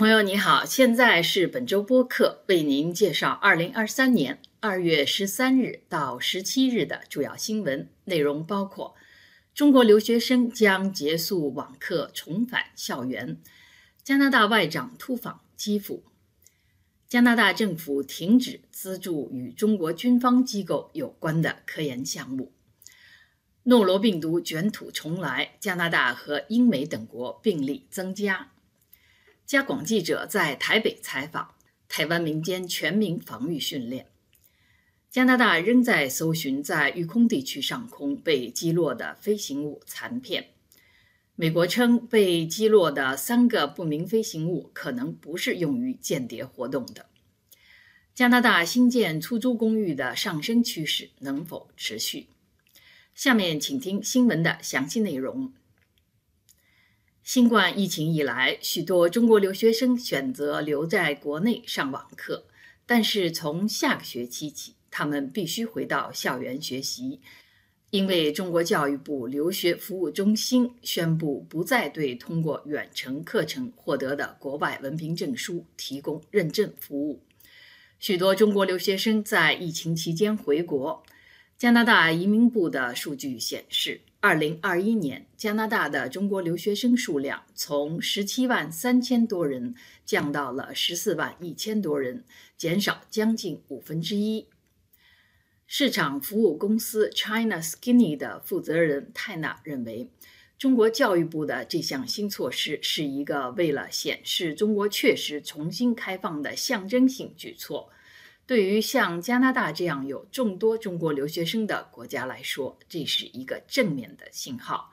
朋友你好，现在是本周播客为您介绍二零二三年二月十三日到十七日的主要新闻内容，包括中国留学生将结束网课重返校园，加拿大外长突访基辅，加拿大政府停止资助与中国军方机构有关的科研项目，诺罗病毒卷土重来，加拿大和英美等国病例增加。加广记者在台北采访台湾民间全民防御训练。加拿大仍在搜寻在育空地区上空被击落的飞行物残片。美国称被击落的三个不明飞行物可能不是用于间谍活动的。加拿大新建出租公寓的上升趋势能否持续？下面请听新闻的详细内容。新冠疫情以来，许多中国留学生选择留在国内上网课，但是从下个学期起，他们必须回到校园学习，因为中国教育部留学服务中心宣布不再对通过远程课程获得的国外文凭证书提供认证服务。许多中国留学生在疫情期间回国。加拿大移民部的数据显示。二零二一年，加拿大的中国留学生数量从十七万三千多人降到了十四万一千多人，减少将近五分之一。市场服务公司 China Skinny 的负责人泰纳认为，中国教育部的这项新措施是一个为了显示中国确实重新开放的象征性举措。对于像加拿大这样有众多中国留学生的国家来说，这是一个正面的信号。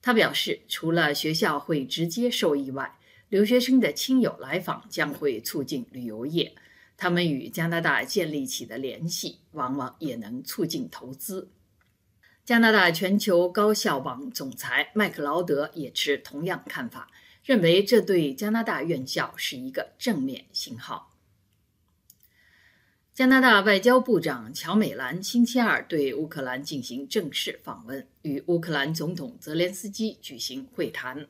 他表示，除了学校会直接受益外，留学生的亲友来访将会促进旅游业。他们与加拿大建立起的联系，往往也能促进投资。加拿大全球高校网总裁麦克劳德也持同样看法，认为这对加拿大院校是一个正面信号。加拿大外交部长乔美兰星期二对乌克兰进行正式访问，与乌克兰总统泽连斯基举行会谈。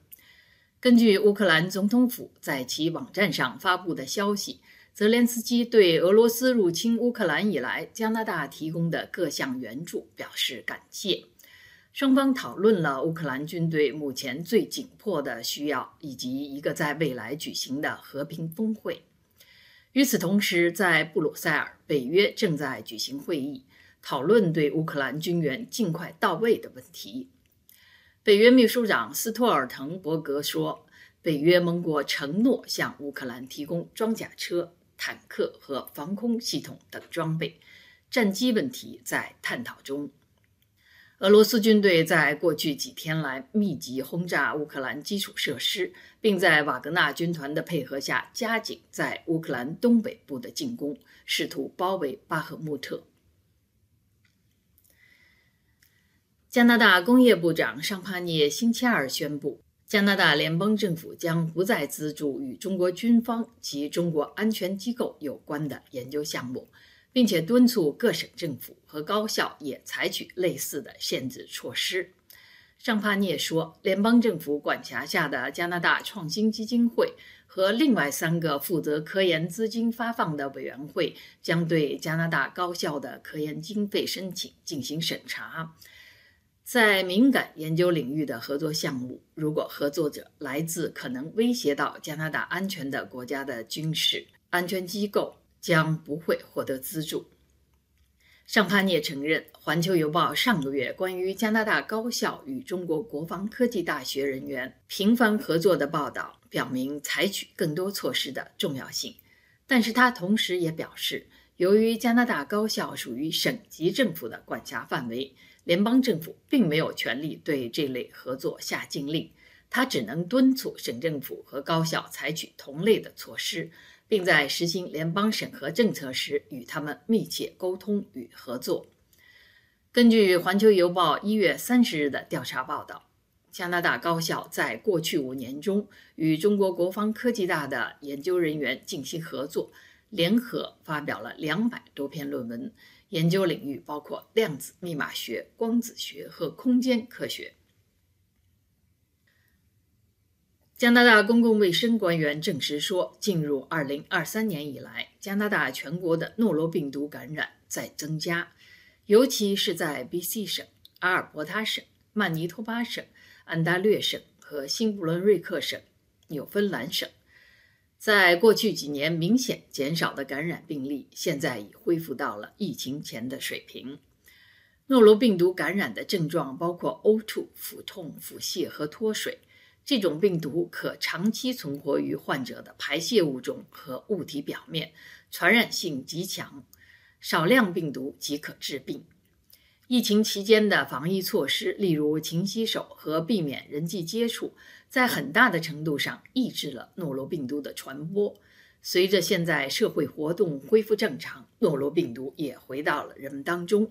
根据乌克兰总统府在其网站上发布的消息，泽连斯基对俄罗斯入侵乌克兰以来加拿大提供的各项援助表示感谢。双方讨论了乌克兰军队目前最紧迫的需要，以及一个在未来举行的和平峰会。与此同时，在布鲁塞尔，北约正在举行会议，讨论对乌克兰军援尽快到位的问题。北约秘书长斯托尔滕伯格说：“北约盟国承诺向乌克兰提供装甲车、坦克和防空系统等装备，战机问题在探讨中。”俄罗斯军队在过去几天来密集轰炸乌克兰基础设施，并在瓦格纳军团的配合下加紧在乌克兰东北部的进攻，试图包围巴赫穆特。加拿大工业部长尚帕涅星期二宣布，加拿大联邦政府将不再资助与中国军方及中国安全机构有关的研究项目。并且敦促各省政府和高校也采取类似的限制措施。尚帕涅说，联邦政府管辖下的加拿大创新基金会和另外三个负责科研资金发放的委员会将对加拿大高校的科研经费申请进行审查。在敏感研究领域的合作项目，如果合作者来自可能威胁到加拿大安全的国家的军事安全机构。将不会获得资助。尚帕涅承认，《环球邮报》上个月关于加拿大高校与中国国防科技大学人员频繁合作的报道，表明采取更多措施的重要性。但是他同时也表示，由于加拿大高校属于省级政府的管辖范围，联邦政府并没有权利对这类合作下禁令。他只能敦促省政府和高校采取同类的措施。并在实行联邦审核政策时与他们密切沟通与合作。根据《环球邮报》一月三十日的调查报道，加拿大高校在过去五年中与中国国防科技大的研究人员进行合作，联合发表了两百多篇论文，研究领域包括量子密码学、光子学和空间科学。加拿大公共卫生官员证实说，进入2023年以来，加拿大全国的诺罗病毒感染在增加，尤其是在 BC 省、阿尔伯塔省、曼尼托巴省、安大略省和新布伦瑞克省、纽芬兰省。在过去几年明显减少的感染病例，现在已恢复到了疫情前的水平。诺罗病毒感染的症状包括呕吐、腹痛、腹泻和脱水。这种病毒可长期存活于患者的排泄物中和物体表面，传染性极强。少量病毒即可致病。疫情期间的防疫措施，例如勤洗手和避免人际接触，在很大的程度上抑制了诺罗病毒的传播。随着现在社会活动恢复正常，诺罗病毒也回到了人们当中。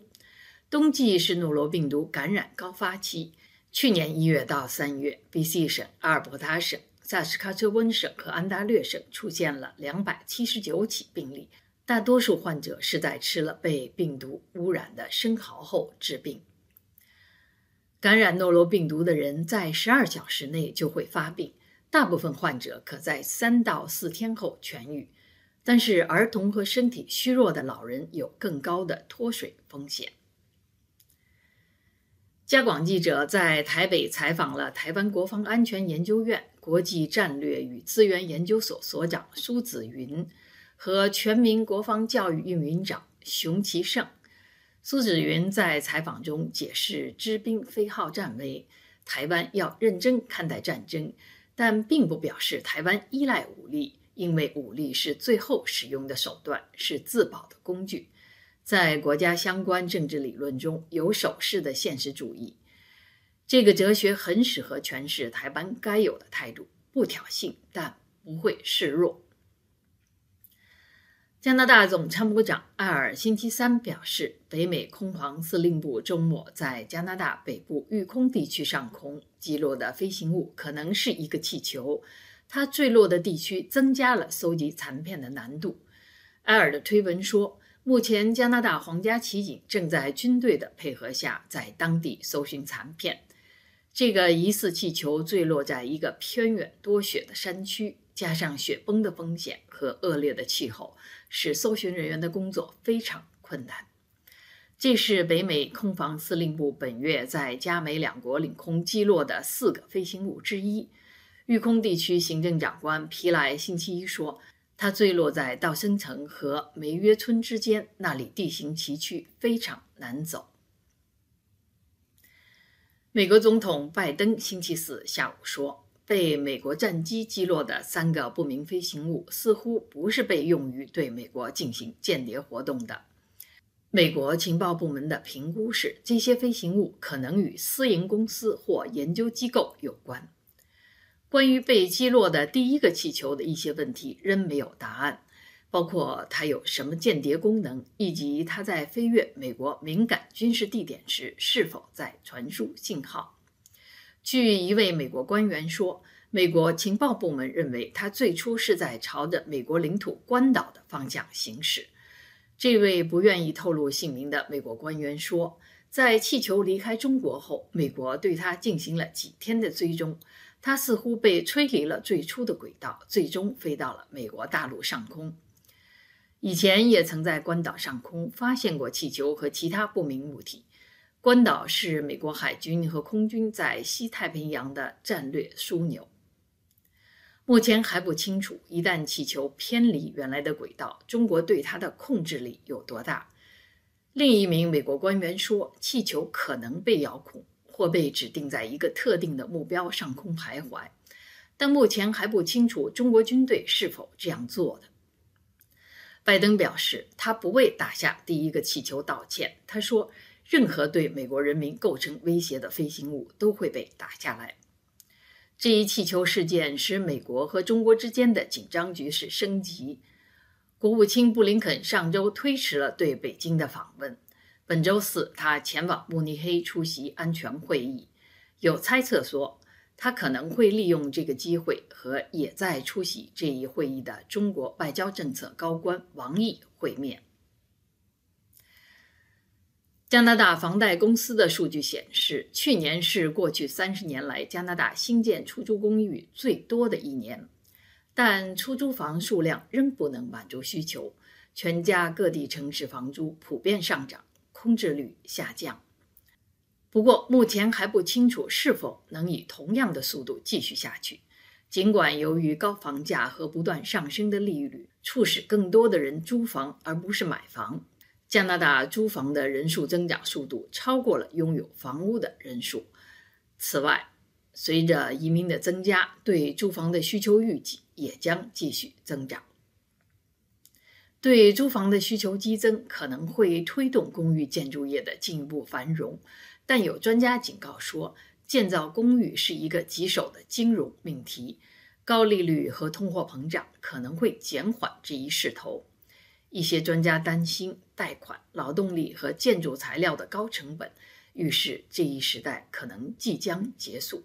冬季是诺罗病毒感染高发期。去年一月到三月，B.C 省、阿尔伯塔省、萨斯喀彻温省和安大略省出现了两百七十九起病例，大多数患者是在吃了被病毒污染的生蚝后致病。感染诺罗病毒的人在十二小时内就会发病，大部分患者可在三到四天后痊愈，但是儿童和身体虚弱的老人有更高的脱水风险。加广记者在台北采访了台湾国防安全研究院国际战略与资源研究所所长苏子云和全民国防教育运营长熊其胜。苏子云在采访中解释“知兵非好战”为台湾要认真看待战争，但并不表示台湾依赖武力，因为武力是最后使用的手段，是自保的工具。在国家相关政治理论中有守势的现实主义，这个哲学很适合诠释台湾该有的态度：不挑衅，但不会示弱。加拿大总参谋长艾尔星期三表示，北美空防司令部周末在加拿大北部育空地区上空击落的飞行物可能是一个气球，它坠落的地区增加了搜集残片的难度。埃尔的推文说。目前，加拿大皇家骑警正在军队的配合下在当地搜寻残片。这个疑似气球坠落在一个偏远多雪的山区，加上雪崩的风险和恶劣的气候，使搜寻人员的工作非常困难。这是北美空防司令部本月在加美两国领空击落的四个飞行物之一。育空地区行政长官皮莱星期一说。它坠落在道森城和梅约村之间，那里地形崎岖，非常难走。美国总统拜登星期四下午说，被美国战机击落的三个不明飞行物似乎不是被用于对美国进行间谍活动的。美国情报部门的评估是，这些飞行物可能与私营公司或研究机构有关。关于被击落的第一个气球的一些问题仍没有答案，包括它有什么间谍功能，以及它在飞越美国敏感军事地点时是否在传输信号。据一位美国官员说，美国情报部门认为它最初是在朝着美国领土关岛的方向行驶。这位不愿意透露姓名的美国官员说，在气球离开中国后，美国对它进行了几天的追踪。它似乎被吹离了最初的轨道，最终飞到了美国大陆上空。以前也曾在关岛上空发现过气球和其他不明物体。关岛是美国海军和空军在西太平洋的战略枢纽。目前还不清楚，一旦气球偏离原来的轨道，中国对它的控制力有多大。另一名美国官员说，气球可能被遥控。或被指定在一个特定的目标上空徘徊，但目前还不清楚中国军队是否这样做的。拜登表示，他不为打下第一个气球道歉。他说，任何对美国人民构成威胁的飞行物都会被打下来。这一气球事件使美国和中国之间的紧张局势升级。国务卿布林肯上周推迟了对北京的访问。本周四，他前往慕尼黑出席安全会议。有猜测说，他可能会利用这个机会和也在出席这一会议的中国外交政策高官王毅会面。加拿大房贷公司的数据显示，去年是过去三十年来加拿大新建出租公寓最多的一年，但出租房数量仍不能满足需求，全家各地城市房租普遍上涨，空置率下降。不过，目前还不清楚是否能以同样的速度继续下去。尽管由于高房价和不断上升的利率，促使更多的人租房而不是买房。加拿大租房的人数增长速度超过了拥有房屋的人数。此外，随着移民的增加，对租房的需求预计也将继续增长。对租房的需求激增可能会推动公寓建筑业的进一步繁荣，但有专家警告说，建造公寓是一个棘手的金融命题，高利率和通货膨胀可能会减缓这一势头。一些专家担心，贷款、劳动力和建筑材料的高成本，预示这一时代可能即将结束。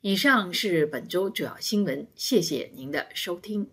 以上是本周主要新闻，谢谢您的收听。